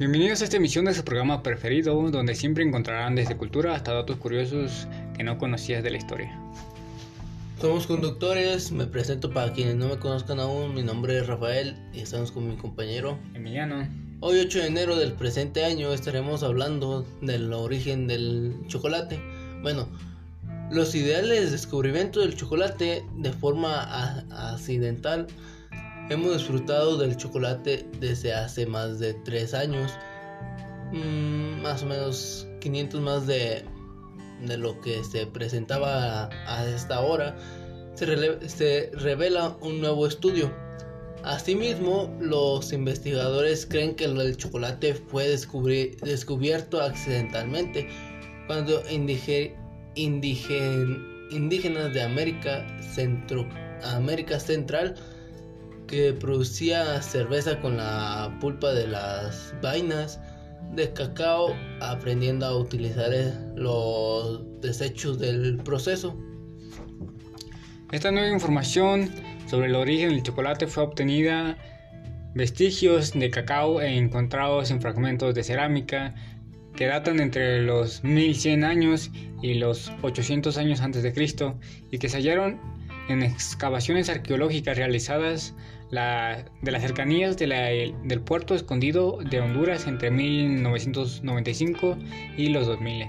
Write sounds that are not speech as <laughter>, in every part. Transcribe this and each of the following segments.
Bienvenidos a esta emisión de su programa preferido, donde siempre encontrarán desde cultura hasta datos curiosos que no conocías de la historia. Somos conductores, me presento para quienes no me conozcan aún, mi nombre es Rafael y estamos con mi compañero Emiliano. Hoy 8 de enero del presente año estaremos hablando del origen del chocolate. Bueno, los ideales descubrimientos del chocolate de forma accidental hemos disfrutado del chocolate desde hace más de 3 años, mm, más o menos 500 más de de lo que se presentaba a, esta hora, se, se revela un nuevo estudio. Asimismo, los investigadores creen que el chocolate fue descubierto accidentalmente cuando indígenas de América, Centro, América Central que producía cerveza con la pulpa de las vainas de cacao aprendiendo a utilizar los desechos del proceso. Esta nueva información sobre el origen del chocolate fue obtenida vestigios de cacao e encontrados en fragmentos de cerámica que datan entre los 1100 años y los 800 años antes de Cristo y que se hallaron en excavaciones arqueológicas realizadas de las cercanías del puerto escondido de Honduras entre 1995 y los 2000.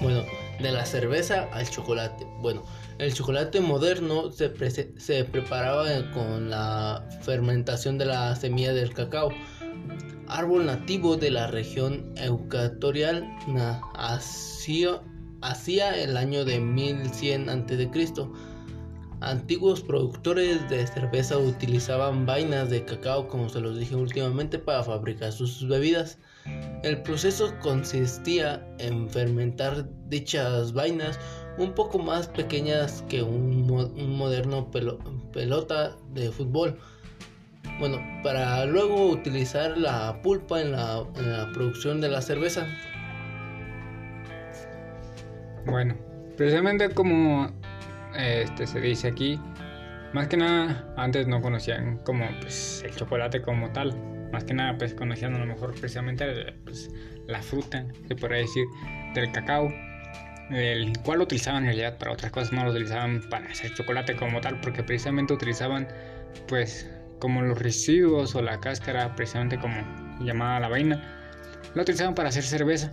Bueno, de la cerveza al chocolate. Bueno, el chocolate moderno se, preparaba con la fermentación de la semilla del cacao, árbol nativo de la región ecuatorial hacia el año de 1100 a.C. Antiguos productores de cerveza utilizaban vainas de cacao, como se los dije últimamente, para fabricar sus bebidas. El proceso consistía en fermentar dichas vainas un poco más pequeñas que un, moderno pelota de fútbol. Bueno, para luego utilizar la pulpa en la, en la producción de la cerveza. Bueno, precisamente como este, se dice aquí, más que nada antes no conocían como pues, el chocolate como tal, más que nada pues conocían a lo mejor precisamente pues, la fruta, se podría decir, del cacao, el cual lo utilizaban en realidad para otras cosas, no lo utilizaban para hacer chocolate como tal, porque precisamente utilizaban pues como los residuos o la cáscara, precisamente como llamada la vaina, lo utilizaban para hacer cerveza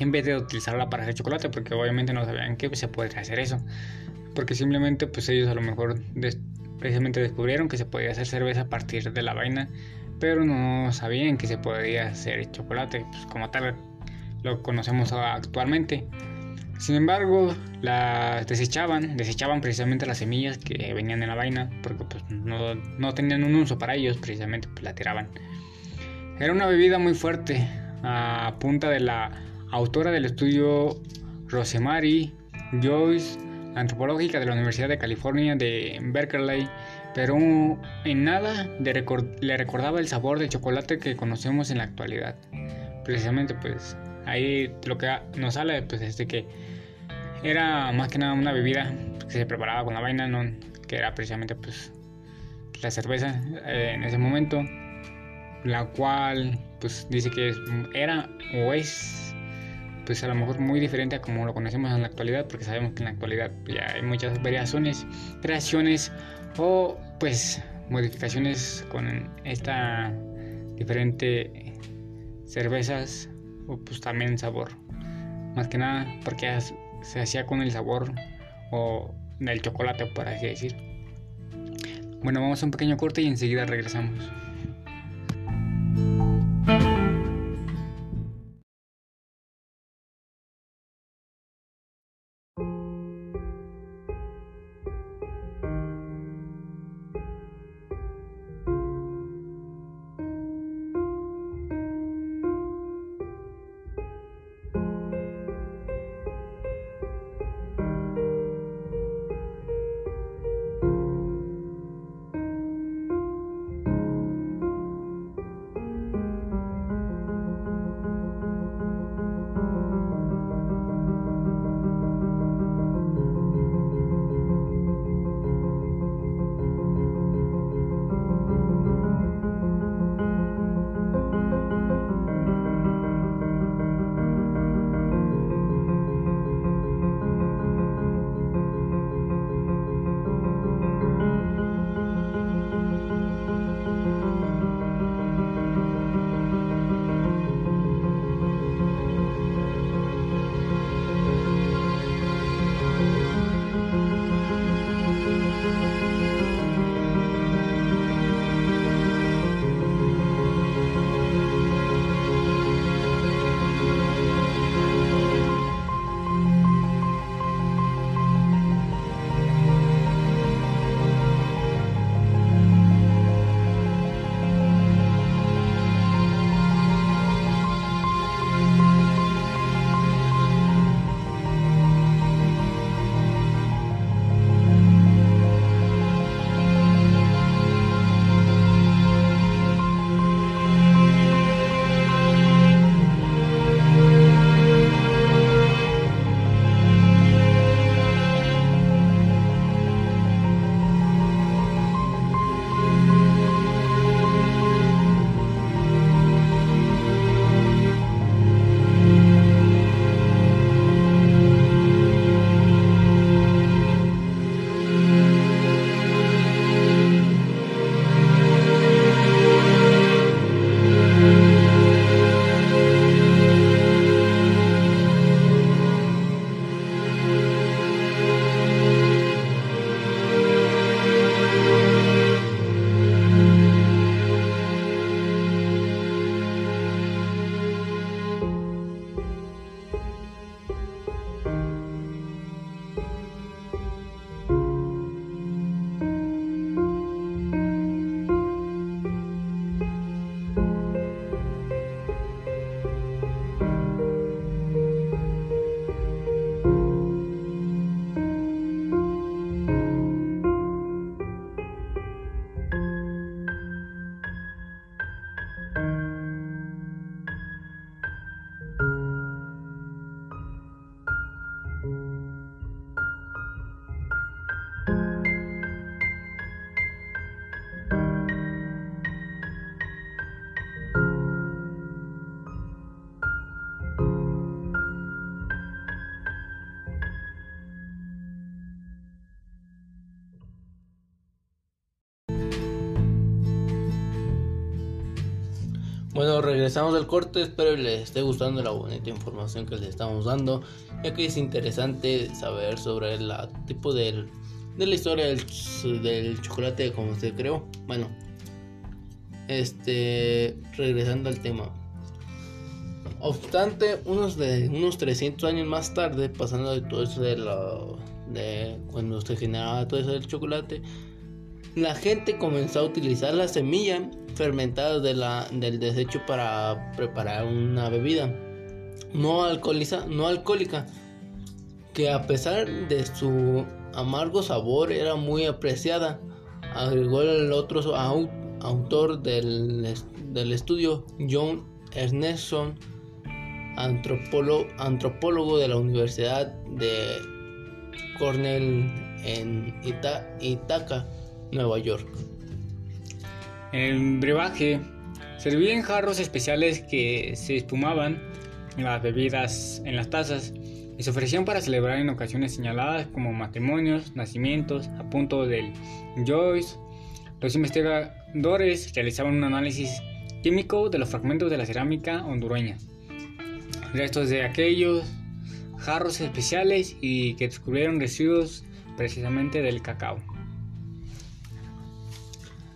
en vez de utilizarla para hacer chocolate, porque obviamente no sabían que se podría hacer eso porque simplemente pues ellos a lo mejor precisamente descubrieron que se podía hacer cerveza a partir de la vaina, pero no sabían que se podía hacer chocolate, pues como tal lo conocemos actualmente. Sin embargo, las desechaban, desechaban precisamente las semillas que venían en la vaina, porque pues no, no tenían un uso para ellos, precisamente pues la tiraban. Era una bebida muy fuerte, a punta de la autora del estudio Rosemary Joyce antropológica de la Universidad de California de Berkeley, pero en nada le recordaba el sabor del chocolate que conocemos en la actualidad. Precisamente pues ahí lo que nos sale pues es de que era más que nada una bebida que se preparaba con la vaina, ¿no? que era precisamente pues la cerveza eh, en ese momento, la cual pues dice que era o es pues a lo mejor muy diferente a como lo conocemos en la actualidad, porque sabemos que en la actualidad ya hay muchas variaciones, creaciones o pues modificaciones con esta diferente cervezas o pues también sabor. Más que nada porque se hacía con el sabor o del chocolate, por así decir. Bueno, vamos a un pequeño corte y enseguida regresamos. Bueno, regresamos del corte, espero les esté gustando la bonita información que les estamos dando, ya que es interesante saber sobre el tipo del, de la historia del, del chocolate como se creó. Bueno, este, regresando al tema. Obstante, unos de unos 300 años más tarde, pasando de todo eso de, lo, de cuando se generaba todo eso del chocolate, la gente comenzó a utilizar la semilla fermentada de del desecho para preparar una bebida no, alcoholiza, no alcohólica, que a pesar de su amargo sabor era muy apreciada. Agregó el otro autor del, del estudio, John Ernestson, antropólogo, de la Universidad de Cornell en Itaca Nueva York. El brebaje servía jarros especiales que se espumaban las bebidas en las tazas y se ofrecían para celebrar en ocasiones señaladas como matrimonios, nacimientos, a punto del Joyce. Los investigadores realizaban un análisis químico de los fragmentos de la cerámica hondureña, restos de aquellos jarros especiales y que descubrieron residuos precisamente del cacao.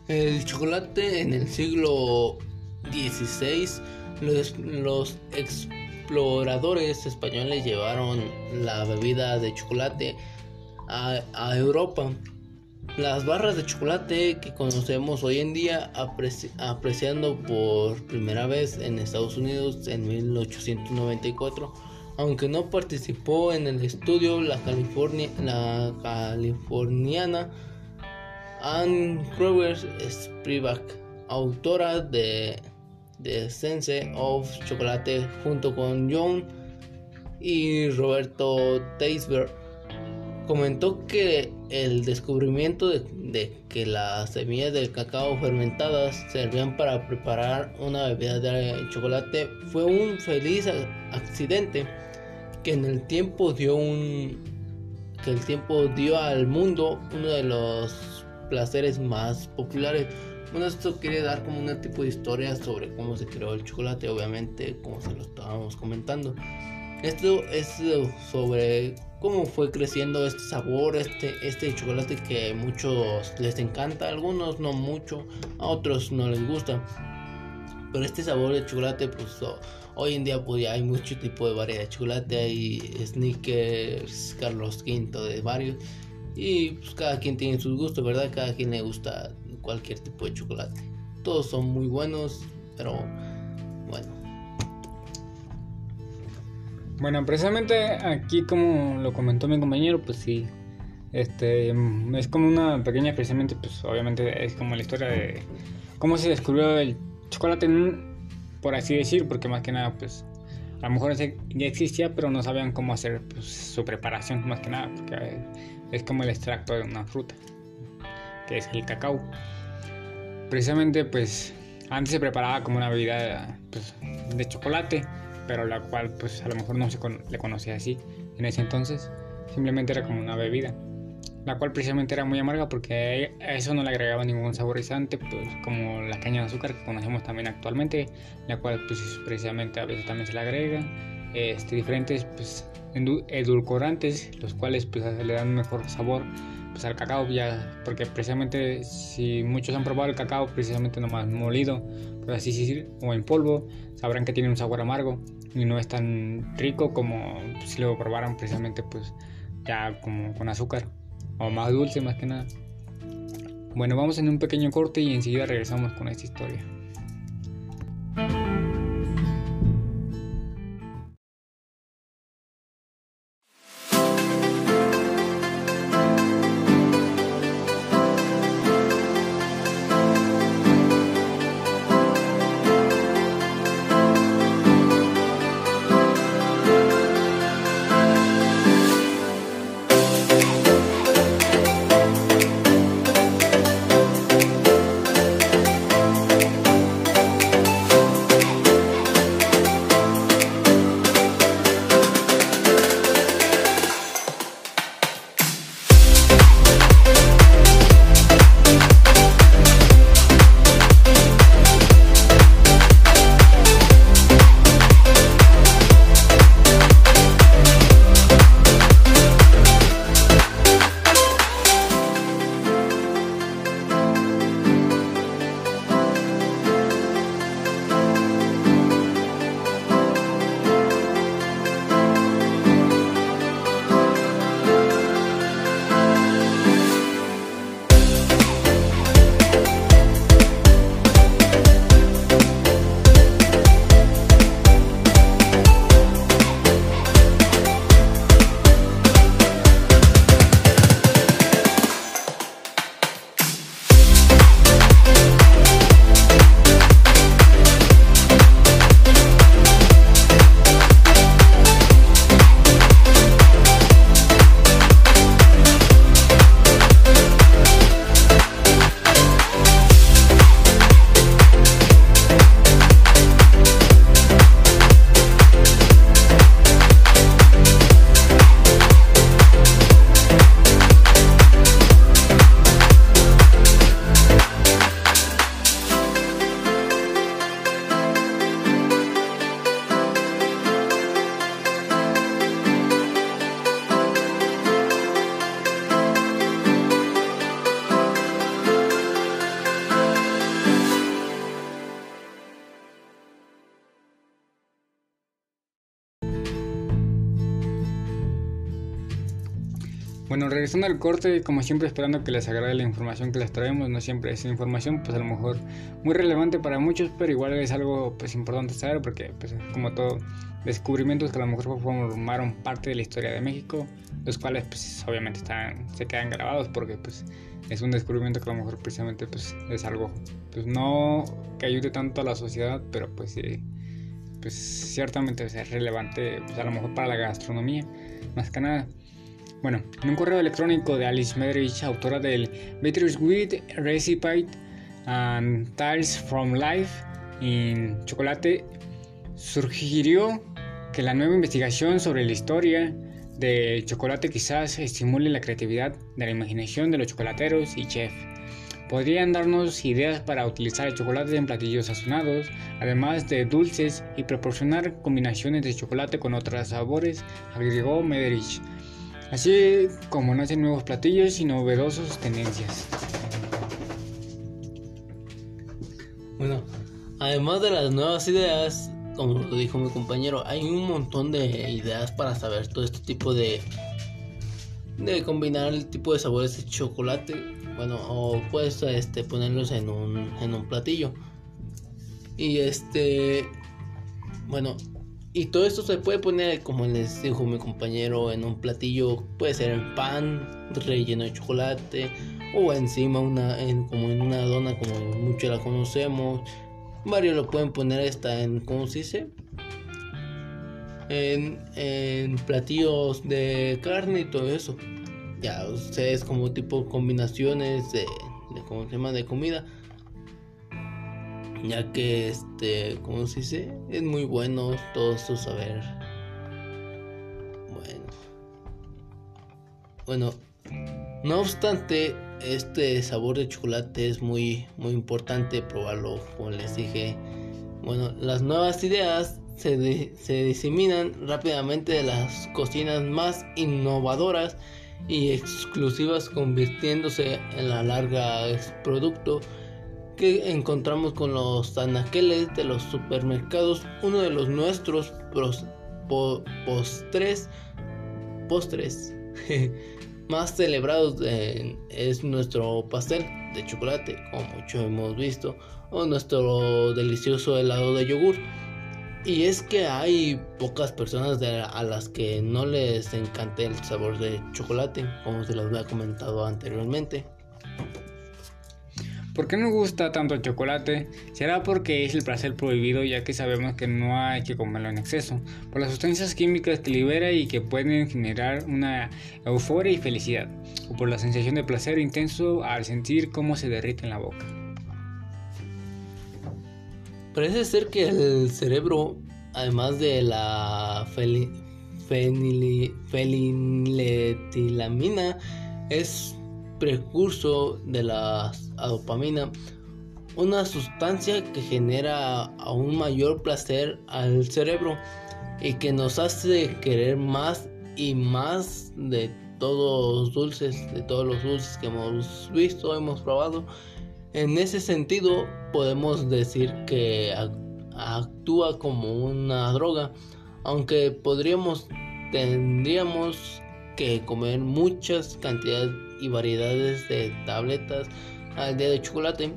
El chocolate en el siglo XVI, los, exploradores españoles llevaron la bebida de chocolate a, Europa. Las barras de chocolate que conocemos hoy en día apreciando por primera vez en Estados Unidos en 1894, aunque no participó en el estudio, la, la californiana Anne Kroger Spivak, autora de The Sense of Chocolate, junto con John y Roberto Teisberg, comentó que el descubrimiento de, que las semillas del cacao fermentadas servían para preparar una bebida de chocolate fue un feliz accidente que en que el tiempo dio al mundo uno de los placeres más populares. Bueno, esto quiere dar como un tipo de historia sobre cómo se creó el chocolate, obviamente, como se lo estábamos comentando. Esto es sobre cómo fue creciendo este sabor, este, este chocolate que a muchos les encanta, a algunos no mucho, a otros no les gusta. Pero este sabor de chocolate, pues hoy en día pues ya hay mucho tipo de variedad de chocolate, hay sneakers, Carlos V, de varios. Y pues cada quien tiene sus gustos, ¿verdad? Cada quien le gusta cualquier tipo de chocolate. Todos son muy buenos, pero bueno. Bueno, precisamente aquí como lo comentó mi compañero, pues sí, este es como una pequeña, precisamente, pues obviamente es como la historia de cómo se descubrió el chocolate, por así decir, porque más que nada, pues a lo mejor ya existía, pero no sabían cómo hacer pues, su preparación, más que nada, porque es como el extracto de una fruta, que es el cacao. Precisamente, pues antes se preparaba como una bebida pues, de chocolate, pero la cual pues a lo mejor no se le conocía así en ese entonces, simplemente era como una bebida, la cual precisamente era muy amarga porque a eso no le agregaba ningún saborizante, pues como la caña de azúcar que conocemos también actualmente, la cual pues precisamente a veces también se le agrega, este, diferentes pues edulcorantes, los cuales pues, le dan mejor sabor pues, al cacao, ya, porque precisamente si muchos han probado el cacao precisamente nomás molido, pues así sí, o en polvo, sabrán que tiene un sabor amargo y no es tan rico como si lo probaran precisamente pues ya como con azúcar o más dulce más que nada. Bueno, vamos en un pequeño corte y enseguida regresamos con esta historia. Bueno, regresando al corte, como siempre esperando que les agrade la información que les traemos, no siempre es información pues a lo mejor muy relevante para muchos, pero igual es algo pues importante saber porque pues como todo descubrimientos que a lo mejor formaron parte de la historia de México, los cuales pues obviamente están, se quedan grabados porque pues es un descubrimiento que a lo mejor precisamente pues es algo pues no que ayude tanto a la sociedad, pero pues sí, pues ciertamente es relevante pues a lo mejor para la gastronomía, más que nada. Bueno, en un correo electrónico de Alice Medrich, autora del Bittersweet Recipe and Tales from Life in Chocolate, sugirió que la nueva investigación sobre la historia del chocolate quizás estimule la creatividad de la imaginación de los chocolateros y chefs. Podrían darnos ideas para utilizar el chocolate en platillos sazonados, además de dulces y proporcionar combinaciones de chocolate con otros sabores, agregó Mederich así como nacen nuevos platillos y novedosos tendencias. Bueno, además de las nuevas ideas, como lo dijo mi compañero, hay un montón de ideas para saber todo este tipo de de combinar el tipo de sabores de chocolate, bueno, o puedes este ponerlos en un en un platillo. Y este bueno, y todo esto se puede poner, como les dijo mi compañero, en un platillo, puede ser en pan relleno de chocolate o encima una, en, como en una dona como mucho la conocemos. Varios lo pueden poner esta en, ¿cómo se dice? En, platillos de carne y todo eso. Ya, ustedes como tipo combinaciones de ¿cómo se llama? De comida ya que este, ¿cómo se dice? Es muy bueno todo esto saber. Bueno. Bueno, no obstante, este sabor de chocolate es muy muy importante probarlo, como les dije. Bueno, las nuevas ideas se, se diseminan rápidamente de las cocinas más innovadoras y exclusivas convirtiéndose en la larga producto que encontramos con los anaqueles de los supermercados. Uno de los nuestros postres, postres <laughs> más celebrados es nuestro pastel de chocolate, como mucho hemos visto, o nuestro delicioso helado de yogur. Y es que hay pocas personas a las que no les encanta el sabor de chocolate, como se los había comentado anteriormente. ¿Por qué nos gusta tanto el chocolate? Será porque es el placer prohibido ya que sabemos que no hay que comerlo en exceso, por las sustancias químicas que libera y que pueden generar una euforia y felicidad, o por la sensación de placer intenso al sentir cómo se derrite en la boca. Parece ser que el cerebro, además de la feniletilamina, es precurso de la dopamina, una sustancia que genera aún mayor placer al cerebro y que nos hace querer más y más de todos los dulces, de todos los dulces que hemos visto, hemos probado. En ese sentido, podemos decir que actúa como una droga, aunque podríamos, tendríamos que comer muchas cantidades y variedades de tabletas al día de chocolate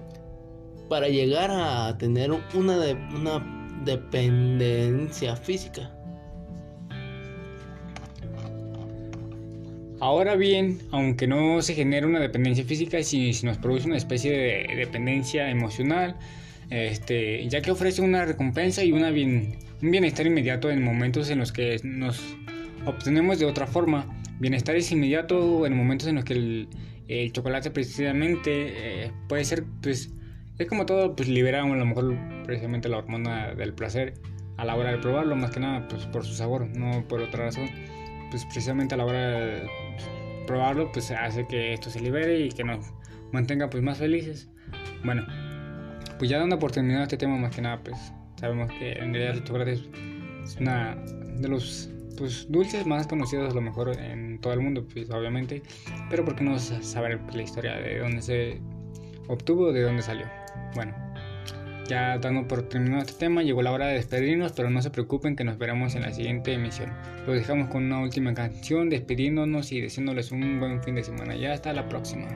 para llegar a tener una, una dependencia física. Ahora bien, aunque no se genera una dependencia física, si, nos produce una especie de dependencia emocional, este, ya que ofrece una recompensa y una un bienestar inmediato en momentos en los que nos obtenemos de otra forma. Bienestar es inmediato en momentos en los que el, chocolate precisamente eh, puede ser, pues, es como todo, pues libera a lo mejor precisamente la hormona del placer a la hora de probarlo, más que nada, pues por su sabor, no por otra razón. Pues precisamente a la hora de probarlo, pues hace que esto se libere y que nos mantenga pues más felices. Bueno, pues ya dando por terminado este tema, más que nada, pues sabemos que en realidad el chocolate es una de los pues dulces más conocidos a lo mejor en todo el mundo, pues obviamente, pero ¿por qué no saber la historia de dónde se obtuvo, de dónde salió? Bueno, ya dando por terminado este tema, llegó la hora de despedirnos, pero no se preocupen que nos veremos en la siguiente emisión. Los dejamos con una última canción, despidiéndonos y deseándoles un buen fin de semana. Ya hasta la próxima.